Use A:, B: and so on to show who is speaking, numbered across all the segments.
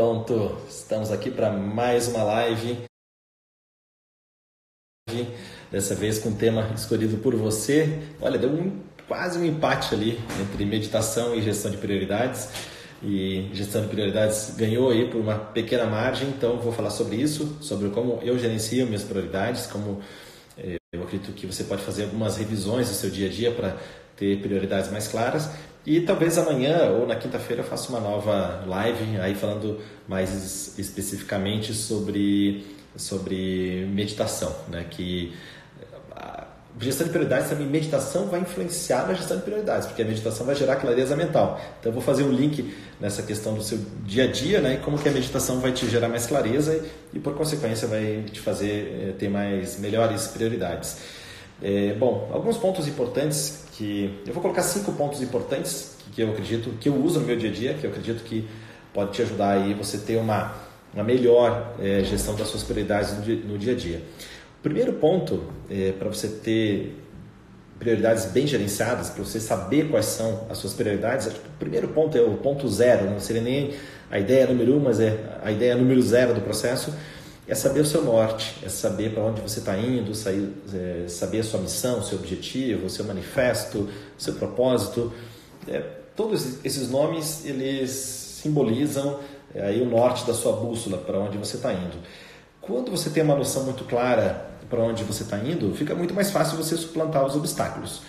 A: pronto, estamos aqui para mais uma live. Dessa vez com o tema escolhido por você. Olha, deu um, quase um empate ali entre meditação e gestão de prioridades. E gestão de prioridades ganhou aí por uma pequena margem, então vou falar sobre isso, sobre como eu gerencio minhas prioridades, como eh, eu acredito que você pode fazer algumas revisões no seu dia a dia para ter prioridades mais claras e talvez amanhã ou na quinta-feira eu faça uma nova live aí falando mais especificamente sobre, sobre meditação, né? Que gestão de prioridades também, meditação vai influenciar na gestão de prioridades, porque a meditação vai gerar clareza mental. Então eu vou fazer um link nessa questão do seu dia a dia, né? E como que a meditação vai te gerar mais clareza e, e por consequência vai te fazer eh, ter mais melhores prioridades. É, bom, alguns pontos importantes que eu vou colocar cinco pontos importantes que eu acredito que eu uso no meu dia a dia, que eu acredito que pode te ajudar aí você ter uma, uma melhor é, gestão das suas prioridades no dia, no dia a dia. O primeiro ponto é, para você ter prioridades bem gerenciadas, para você saber quais são as suas prioridades, o primeiro ponto é o ponto zero, não seria nem a ideia número um, mas é a ideia número zero do processo é saber o seu norte, é saber para onde você está indo, é, saber a sua missão, o seu objetivo, o seu manifesto, o seu propósito. É, todos esses nomes eles simbolizam é, aí o norte da sua bússola, para onde você está indo. Quando você tem uma noção muito clara para onde você está indo, fica muito mais fácil você suplantar os obstáculos.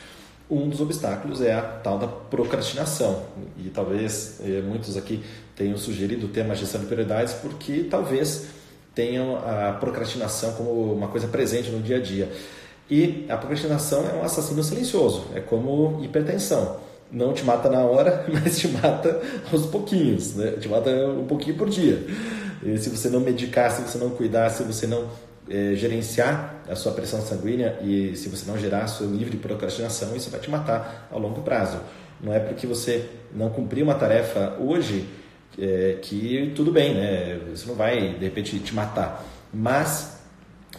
A: Um dos obstáculos é a tal da procrastinação. E talvez é, muitos aqui tenham sugerido o tema gestão de prioridades porque talvez tenham a procrastinação como uma coisa presente no dia a dia. E a procrastinação é um assassino silencioso, é como hipertensão. Não te mata na hora, mas te mata aos pouquinhos, né? te mata um pouquinho por dia. E se você não medicar, se você não cuidar, se você não é, gerenciar a sua pressão sanguínea e se você não gerar seu nível de procrastinação, isso vai te matar a longo prazo. Não é porque você não cumpriu uma tarefa hoje é, que tudo bem, né? Você não vai de repente te matar, mas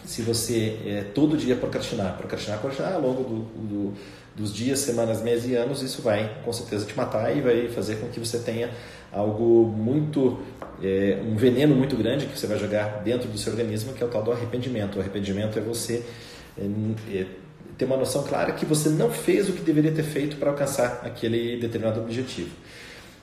A: se você é, todo dia procrastinar, procrastinar, procrastinar ao longo do, do, dos dias, semanas, meses e anos, isso vai com certeza te matar e vai fazer com que você tenha algo muito, é, um veneno muito grande que você vai jogar dentro do seu organismo, que é o tal do arrependimento. O arrependimento é você é, é ter uma noção clara que você não fez o que deveria ter feito para alcançar aquele determinado objetivo.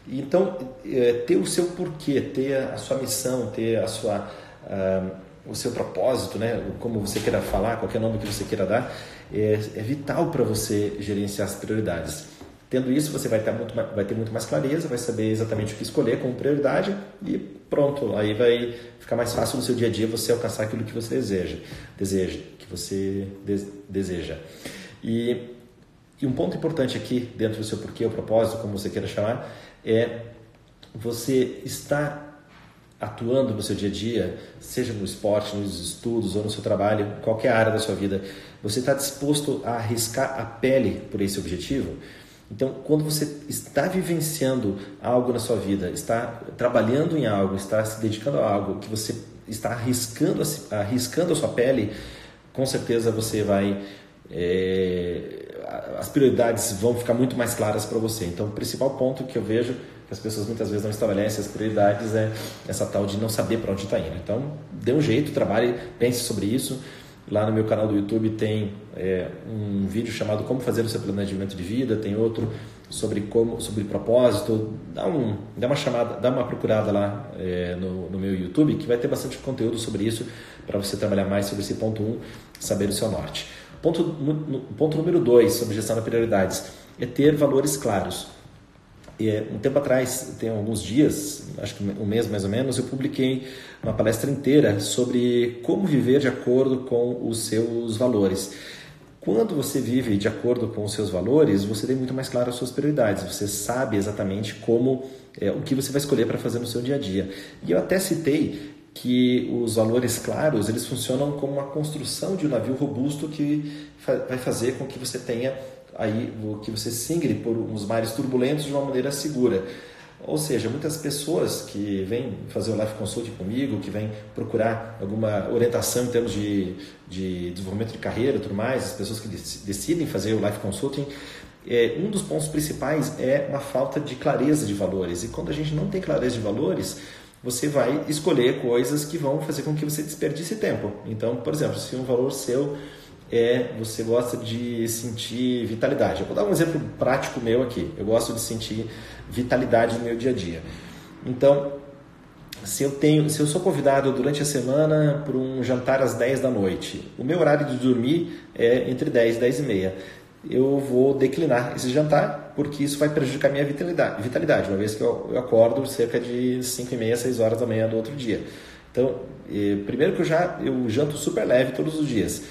A: Então, é, ter o seu porquê, ter a sua missão, ter a sua, uh, o seu propósito, né? como você queira falar, qualquer nome que você queira dar, é, é vital para você gerenciar as prioridades. Tendo isso, você vai ter, muito, vai ter muito mais clareza, vai saber exatamente o que escolher como prioridade e pronto, aí vai ficar mais fácil no seu dia a dia você alcançar aquilo que você deseja, deseja que você de, deseja. E, e um ponto importante aqui, dentro do seu porquê, o propósito, como você queira chamar, é você estar atuando no seu dia a dia, seja no esporte, nos estudos ou no seu trabalho, qualquer área da sua vida, você está disposto a arriscar a pele por esse objetivo? Então, quando você está vivenciando algo na sua vida, está trabalhando em algo, está se dedicando a algo que você está arriscando, arriscando a sua pele, com certeza você vai é, as prioridades vão ficar muito mais claras para você. Então, o principal ponto que eu vejo que as pessoas muitas vezes não estabelecem as prioridades é essa tal de não saber para onde está indo. Então, dê um jeito, trabalhe, pense sobre isso. Lá no meu canal do YouTube tem é, um vídeo chamado Como Fazer o Seu Planejamento de Vida, tem outro sobre como, sobre propósito. Dá, um, dá uma chamada, dá uma procurada lá é, no, no meu YouTube que vai ter bastante conteúdo sobre isso para você trabalhar mais sobre esse ponto 1, um, saber o seu norte. Ponto, ponto número dois sobre gestão de prioridades é ter valores claros. E, um tempo atrás, tem alguns dias, acho que um mês mais ou menos, eu publiquei uma palestra inteira sobre como viver de acordo com os seus valores. Quando você vive de acordo com os seus valores, você tem muito mais claro as suas prioridades. Você sabe exatamente como é, o que você vai escolher para fazer no seu dia a dia. E eu até citei que os valores claros eles funcionam como uma construção de um navio robusto que vai fazer com que você tenha aí que você singre por uns mares turbulentos de uma maneira segura. Ou seja, muitas pessoas que vêm fazer o Life Consulting comigo, que vêm procurar alguma orientação em termos de, de desenvolvimento de carreira e tudo mais, as pessoas que decidem fazer o Life Consulting, é, um dos pontos principais é uma falta de clareza de valores. E quando a gente não tem clareza de valores, você vai escolher coisas que vão fazer com que você desperdice tempo. Então, por exemplo, se um valor seu é você gosta de sentir vitalidade. Eu vou dar um exemplo prático meu aqui. Eu gosto de sentir vitalidade no meu dia a dia. Então, se eu tenho, se eu sou convidado durante a semana para um jantar às 10 da noite, o meu horário de dormir é entre 10 e 10 e meia. Eu vou declinar esse jantar porque isso vai prejudicar minha vitalidade, vitalidade uma vez que eu, eu acordo cerca de 5 e meia, 6 horas da manhã do outro dia. Então, eh, primeiro que eu já eu janto super leve todos os dias.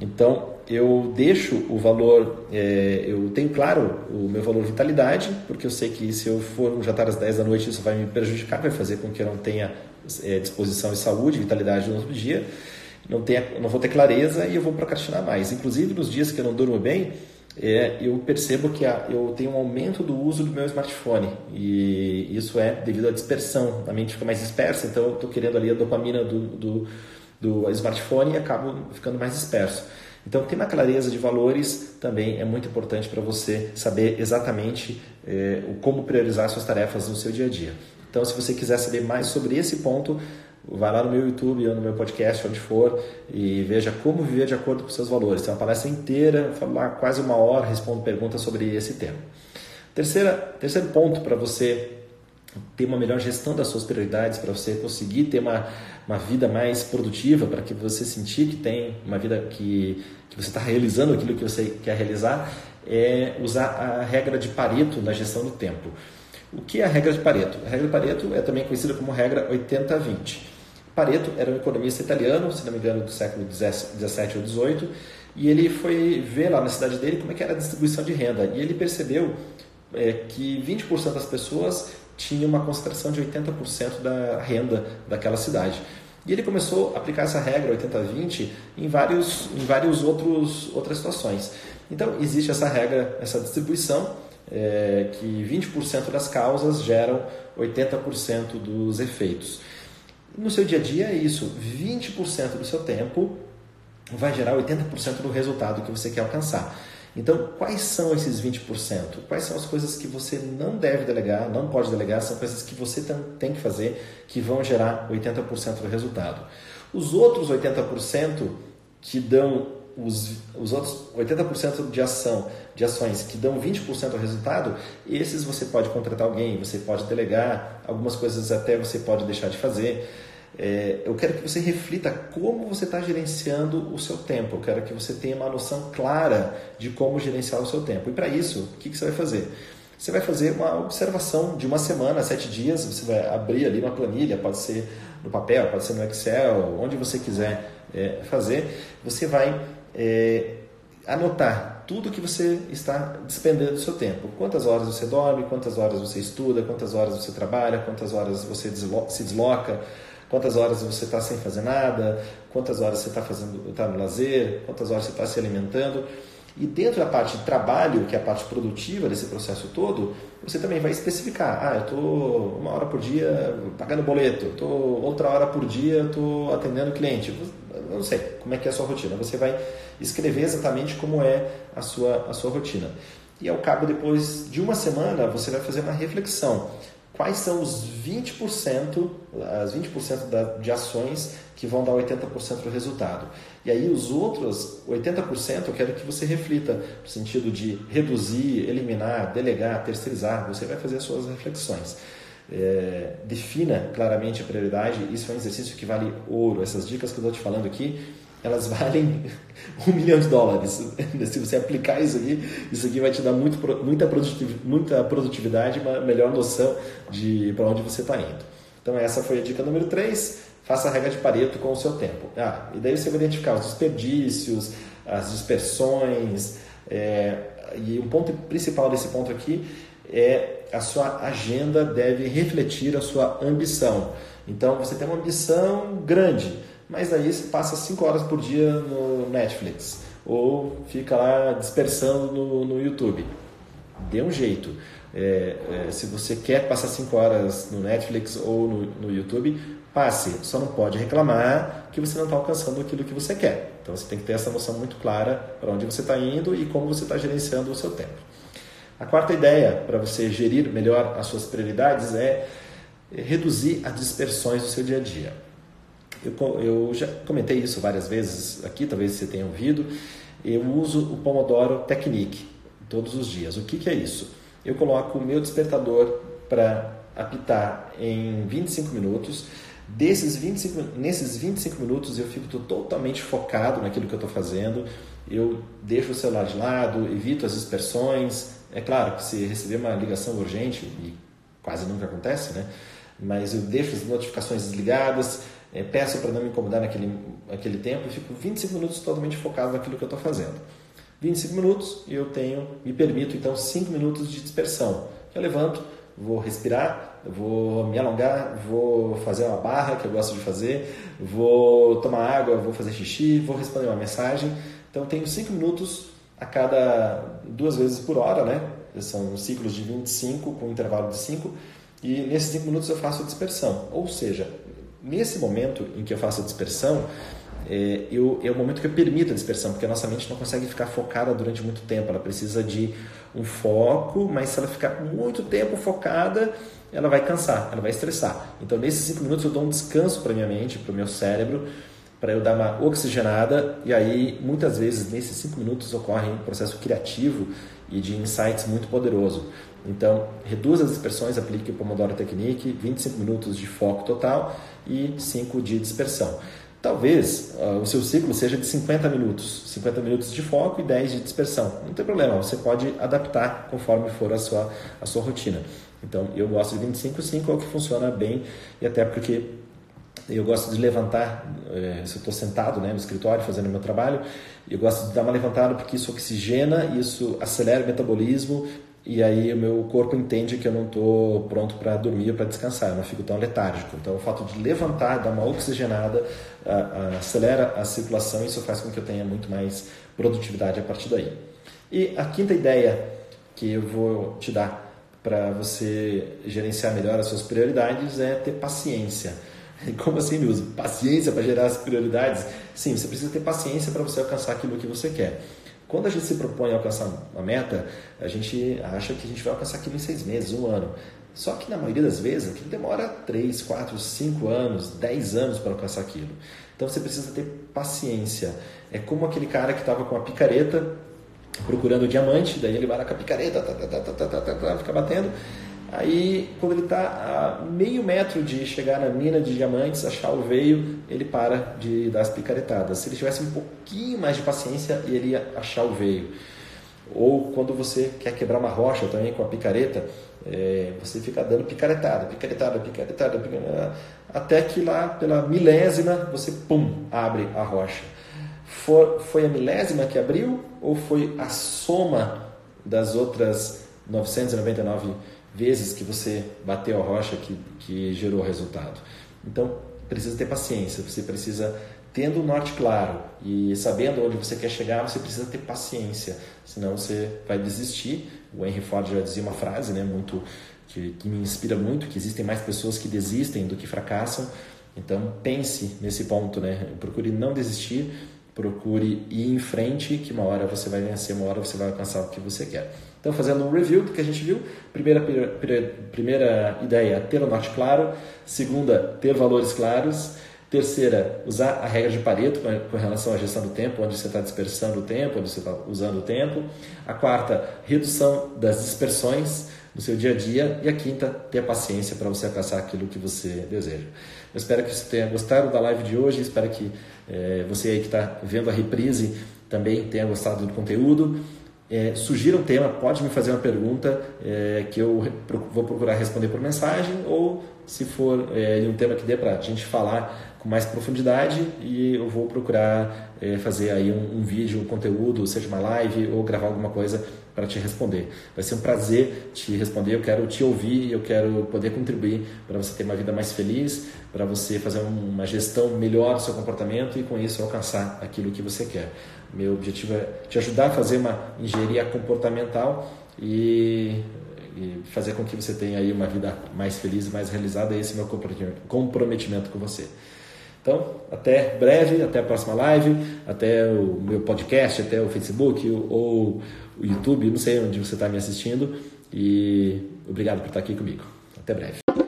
A: Então, eu deixo o valor, é, eu tenho claro o meu valor vitalidade, porque eu sei que se eu for um jantar às 10 da noite, isso vai me prejudicar, vai fazer com que eu não tenha é, disposição e saúde, vitalidade no outro dia, não, tenha, não vou ter clareza e eu vou procrastinar mais. Inclusive, nos dias que eu não durmo bem, é, eu percebo que a, eu tenho um aumento do uso do meu smartphone e isso é devido à dispersão, a mente fica mais dispersa, então eu estou querendo ali a dopamina do, do do smartphone e acabo ficando mais disperso. Então, ter uma clareza de valores também é muito importante para você saber exatamente eh, como priorizar suas tarefas no seu dia a dia. Então, se você quiser saber mais sobre esse ponto, vá lá no meu YouTube ou no meu podcast, onde for, e veja como viver de acordo com seus valores. Tem uma palestra inteira, falo lá quase uma hora, respondo perguntas sobre esse tema. Terceira, terceiro ponto para você ter uma melhor gestão das suas prioridades, para você conseguir ter uma, uma vida mais produtiva, para que você sentir que tem uma vida que, que você está realizando aquilo que você quer realizar, é usar a regra de Pareto na gestão do tempo. O que é a regra de Pareto? A regra de Pareto é também conhecida como regra 80-20. Pareto era um economista italiano, se não me engano, do século 17 ou 18, e ele foi ver lá na cidade dele como é que era a distribuição de renda. E ele percebeu é, que 20% das pessoas tinha uma concentração de 80% da renda daquela cidade. E ele começou a aplicar essa regra 80-20 em vários, em vários outros outras situações. Então existe essa regra, essa distribuição é, que 20% das causas geram 80% dos efeitos. No seu dia a dia é isso, 20% do seu tempo vai gerar 80% do resultado que você quer alcançar. Então, quais são esses 20%? Quais são as coisas que você não deve delegar, não pode delegar, são coisas que você tem que fazer que vão gerar 80% do resultado. Os outros 80% que dão os, os outros 80% de ação, de ações que dão 20% do resultado, esses você pode contratar alguém, você pode delegar, algumas coisas até você pode deixar de fazer é, eu quero que você reflita como você está gerenciando o seu tempo. Eu quero que você tenha uma noção clara de como gerenciar o seu tempo. E para isso, o que, que você vai fazer? Você vai fazer uma observação de uma semana, sete dias. Você vai abrir ali uma planilha, pode ser no papel, pode ser no Excel, onde você quiser é, fazer. Você vai é, anotar tudo que você está despendendo do seu tempo. Quantas horas você dorme, quantas horas você estuda, quantas horas você trabalha, quantas horas você se desloca quantas horas você está sem fazer nada, quantas horas você está está no lazer, quantas horas você está se alimentando. E dentro da parte de trabalho, que é a parte produtiva desse processo todo, você também vai especificar. Ah, eu estou uma hora por dia pagando boleto, estou outra hora por dia estou atendendo cliente. Eu não sei como é que é a sua rotina. Você vai escrever exatamente como é a sua, a sua rotina. E ao cabo, depois de uma semana, você vai fazer uma reflexão quais são os 20%, as 20% da, de ações que vão dar 80% do resultado. E aí os outros 80% eu quero que você reflita no sentido de reduzir, eliminar, delegar, terceirizar, você vai fazer as suas reflexões. É, defina claramente a prioridade, isso é um exercício que vale ouro. Essas dicas que eu estou te falando aqui, elas valem um milhão de dólares. Se você aplicar isso aqui, isso aqui vai te dar muito, muita, produtividade, muita produtividade, uma melhor noção de para onde você está indo. Então essa foi a dica número 3. Faça a regra de Pareto com o seu tempo. Ah, e daí você vai identificar os desperdícios, as dispersões. É, e um ponto principal desse ponto aqui é a sua agenda deve refletir a sua ambição. Então você tem uma ambição grande mas aí você passa 5 horas por dia no Netflix ou fica lá dispersando no, no YouTube. Dê um jeito. É, é, se você quer passar 5 horas no Netflix ou no, no YouTube, passe. Só não pode reclamar que você não está alcançando aquilo que você quer. Então você tem que ter essa noção muito clara para onde você está indo e como você está gerenciando o seu tempo. A quarta ideia para você gerir melhor as suas prioridades é reduzir as dispersões do seu dia a dia. Eu, eu já comentei isso várias vezes aqui, talvez você tenha ouvido. Eu uso o Pomodoro Technique todos os dias. O que, que é isso? Eu coloco o meu despertador para apitar em 25 minutos. Desses 25, nesses 25 minutos eu fico totalmente focado naquilo que eu estou fazendo. Eu deixo o celular de lado, evito as dispersões. É claro que se receber uma ligação urgente, e quase nunca acontece, né? mas eu deixo as notificações desligadas, é, peço para não me incomodar naquele, naquele tempo e fico 25 minutos totalmente focado naquilo que eu estou fazendo. 25 minutos eu tenho, me permito então 5 minutos de dispersão. Eu levanto, vou respirar, vou me alongar, vou fazer uma barra que eu gosto de fazer, vou tomar água, vou fazer xixi, vou responder uma mensagem. Então tenho 5 minutos a cada duas vezes por hora, né? São ciclos de 25 com intervalo de 5 e nesses 5 minutos eu faço a dispersão. Ou seja, nesse momento em que eu faço a dispersão, é, eu, é o momento que eu permito a dispersão, porque a nossa mente não consegue ficar focada durante muito tempo, ela precisa de um foco, mas se ela ficar muito tempo focada, ela vai cansar, ela vai estressar. Então, nesses cinco minutos, eu dou um descanso para minha mente, para o meu cérebro, para eu dar uma oxigenada, e aí, muitas vezes, nesses cinco minutos, ocorre um processo criativo e de insights muito poderoso. Então, reduza as dispersões, aplique o Pomodoro Technique, 25 minutos de foco total e 5 de dispersão. Talvez uh, o seu ciclo seja de 50 minutos, 50 minutos de foco e 10 de dispersão. Não tem problema, você pode adaptar conforme for a sua, a sua rotina. Então, eu gosto de 25, 5 é o que funciona bem e até porque eu gosto de levantar, eh, se eu estou sentado né, no escritório fazendo meu trabalho, eu gosto de dar uma levantada porque isso oxigena, isso acelera o metabolismo e aí o meu corpo entende que eu não estou pronto para dormir ou para descansar, eu não fico tão letárgico. Então o fato de levantar, dar uma oxigenada, acelera a circulação e isso faz com que eu tenha muito mais produtividade a partir daí. E a quinta ideia que eu vou te dar para você gerenciar melhor as suas prioridades é ter paciência. Como assim, Nilson? Paciência para gerar as prioridades? Sim, você precisa ter paciência para você alcançar aquilo que você quer. Quando a gente se propõe a alcançar uma meta, a gente acha que a gente vai alcançar aquilo em seis meses, um ano. Só que na maioria das vezes aquilo demora 3, 4, 5 anos, 10 anos para alcançar aquilo. Então você precisa ter paciência. É como aquele cara que estava com a picareta procurando o diamante, daí ele vai lá com a picareta, tá, tá, tá, tá, tá, tá, tá, fica batendo. Aí, quando ele está a meio metro de chegar na mina de diamantes, achar o veio, ele para de dar as picaretadas. Se ele tivesse um pouquinho mais de paciência, ele ia achar o veio. Ou quando você quer quebrar uma rocha também com a picareta, é, você fica dando picaretada, picaretada, picaretada, picaretada, até que lá pela milésima você, pum, abre a rocha. For, foi a milésima que abriu ou foi a soma das outras 999 vezes que você bateu a rocha que, que gerou resultado. Então, precisa ter paciência, você precisa, tendo o norte claro e sabendo onde você quer chegar, você precisa ter paciência, senão você vai desistir. O Henry Ford já dizia uma frase né, muito que, que me inspira muito, que existem mais pessoas que desistem do que fracassam. Então, pense nesse ponto, né? procure não desistir, procure ir em frente, que uma hora você vai vencer, uma hora você vai alcançar o que você quer. Então, fazendo um review do que a gente viu, primeira, primeira ideia, ter o norte claro. Segunda, ter valores claros. Terceira, usar a regra de Pareto com relação à gestão do tempo, onde você está dispersando o tempo, onde você está usando o tempo. A quarta, redução das dispersões no seu dia a dia. E a quinta, ter paciência para você alcançar aquilo que você deseja. Eu espero que você tenha gostado da live de hoje, espero que é, você aí que está vendo a reprise também tenha gostado do conteúdo. É, sugira um tema, pode me fazer uma pergunta é, que eu vou procurar responder por mensagem ou se for é, um tema que dê para a gente falar com mais profundidade e eu vou procurar é, fazer aí um, um, vídeo, um conteúdo, seja uma live ou gravar alguma coisa para te responder. Vai ser um prazer te responder, eu quero te ouvir, eu quero poder contribuir para você ter uma vida mais feliz, para você fazer uma gestão melhor do seu comportamento e com isso alcançar aquilo que você quer. Meu objetivo é te ajudar a fazer uma engenharia comportamental e, e fazer com que você tenha aí uma vida mais feliz, mais realizada. Esse é o meu comprometimento com você. Então, até breve, até a próxima live, até o meu podcast, até o Facebook ou o YouTube, não sei onde você está me assistindo. E obrigado por estar aqui comigo. Até breve.